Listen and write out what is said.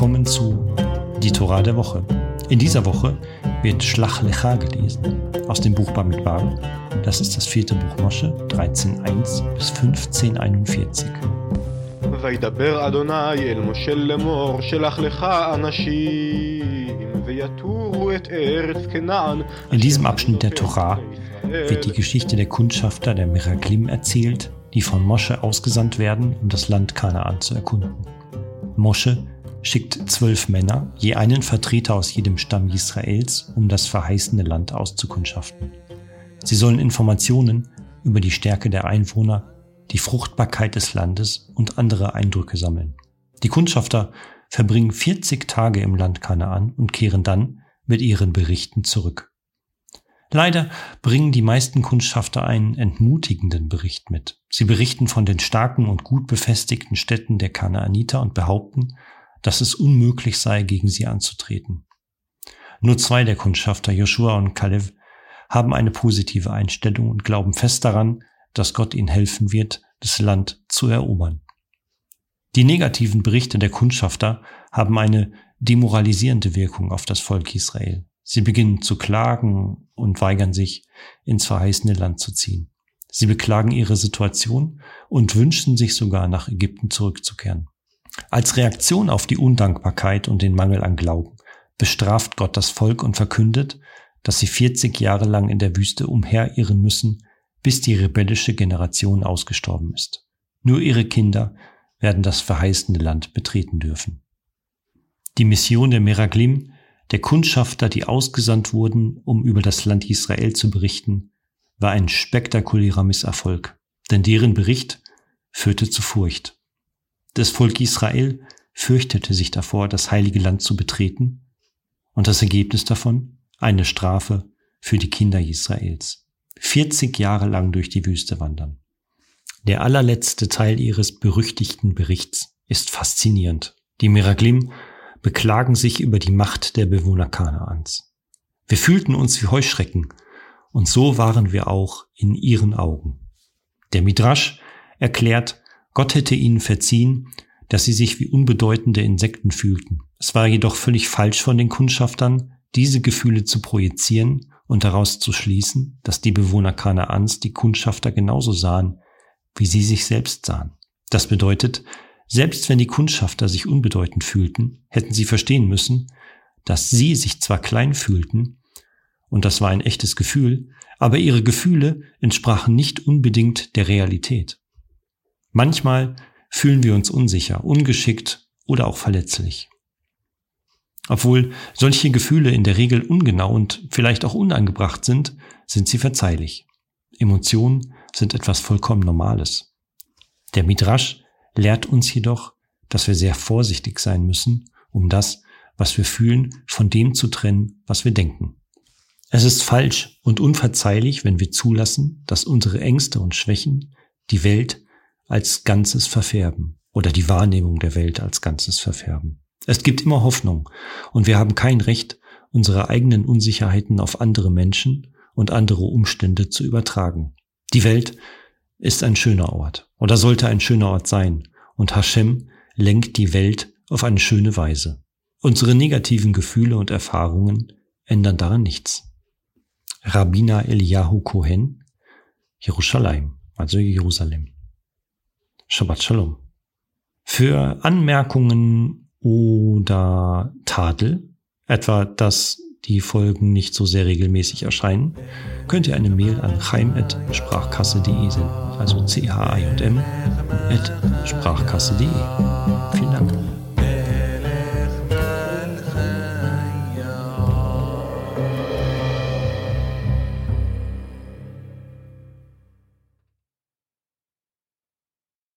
Willkommen zu Die Torah der Woche. In dieser Woche wird Schlach Lecha gelesen aus dem Buch Bamidbar. Das ist das vierte Buch Mosche, 13.1 bis 15.41. וידבר אדוני אל משה לאמור, שלח לך אנשים, ויתורו את ארץ כנען. In diesem Abschnitt der Torah wird die Geschichte der Kundschafter der Meraglim erzählt, die von Mosche ausgesandt werden, um das Land Kanaan zu erkunden. Mosche schickt zwölf Männer, je einen Vertreter aus jedem Stamm Israels, um das verheißene Land auszukundschaften. Sie sollen Informationen über die Stärke der Einwohner, die Fruchtbarkeit des Landes und andere Eindrücke sammeln. Die Kundschafter verbringen 40 Tage im Land Kanaan und kehren dann mit ihren Berichten zurück. Leider bringen die meisten Kundschafter einen entmutigenden Bericht mit. Sie berichten von den starken und gut befestigten Städten der Kanaaniter und behaupten, dass es unmöglich sei, gegen sie anzutreten. Nur zwei der Kundschafter, Joshua und Kalev, haben eine positive Einstellung und glauben fest daran, dass Gott ihnen helfen wird, das Land zu erobern. Die negativen Berichte der Kundschafter haben eine demoralisierende Wirkung auf das Volk Israel. Sie beginnen zu klagen und weigern sich, ins verheißene Land zu ziehen. Sie beklagen ihre Situation und wünschen sich sogar nach Ägypten zurückzukehren. Als Reaktion auf die Undankbarkeit und den Mangel an Glauben bestraft Gott das Volk und verkündet, dass sie 40 Jahre lang in der Wüste umherirren müssen, bis die rebellische Generation ausgestorben ist. Nur ihre Kinder werden das verheißene Land betreten dürfen. Die Mission der Meraglim der Kundschafter, die ausgesandt wurden, um über das Land Israel zu berichten, war ein spektakulärer Misserfolg, denn deren Bericht führte zu Furcht. Das Volk Israel fürchtete sich davor, das heilige Land zu betreten, und das Ergebnis davon eine Strafe für die Kinder Israels. 40 Jahre lang durch die Wüste wandern. Der allerletzte Teil ihres berüchtigten Berichts ist faszinierend. Die Miraglim beklagen sich über die Macht der Bewohner Kanaans. Wir fühlten uns wie Heuschrecken, und so waren wir auch in ihren Augen. Der Midrash erklärt, Gott hätte ihnen verziehen, dass sie sich wie unbedeutende Insekten fühlten. Es war jedoch völlig falsch von den Kundschaftern, diese Gefühle zu projizieren und daraus zu schließen, dass die Bewohner Kanaans die Kundschafter genauso sahen, wie sie sich selbst sahen. Das bedeutet, selbst wenn die Kundschafter sich unbedeutend fühlten, hätten sie verstehen müssen, dass sie sich zwar klein fühlten, und das war ein echtes Gefühl, aber ihre Gefühle entsprachen nicht unbedingt der Realität. Manchmal fühlen wir uns unsicher, ungeschickt oder auch verletzlich. Obwohl solche Gefühle in der Regel ungenau und vielleicht auch unangebracht sind, sind sie verzeihlich. Emotionen sind etwas vollkommen Normales. Der Midrash lehrt uns jedoch, dass wir sehr vorsichtig sein müssen, um das, was wir fühlen, von dem zu trennen, was wir denken. Es ist falsch und unverzeihlich, wenn wir zulassen, dass unsere Ängste und Schwächen die Welt als Ganzes verfärben oder die Wahrnehmung der Welt als Ganzes verfärben. Es gibt immer Hoffnung und wir haben kein Recht, unsere eigenen Unsicherheiten auf andere Menschen und andere Umstände zu übertragen. Die Welt ist ein schöner Ort oder sollte ein schöner Ort sein und Hashem lenkt die Welt auf eine schöne Weise. Unsere negativen Gefühle und Erfahrungen ändern daran nichts. Rabbiner Eliyahu Cohen, Jerusalem, also Jerusalem. Shabbat Shalom. Für Anmerkungen oder Tadel, etwa dass die Folgen nicht so sehr regelmäßig erscheinen, könnt ihr eine Mail an chaim.sprachkasse.de senden. Also c h i m sprachkasse.de. Vielen Dank.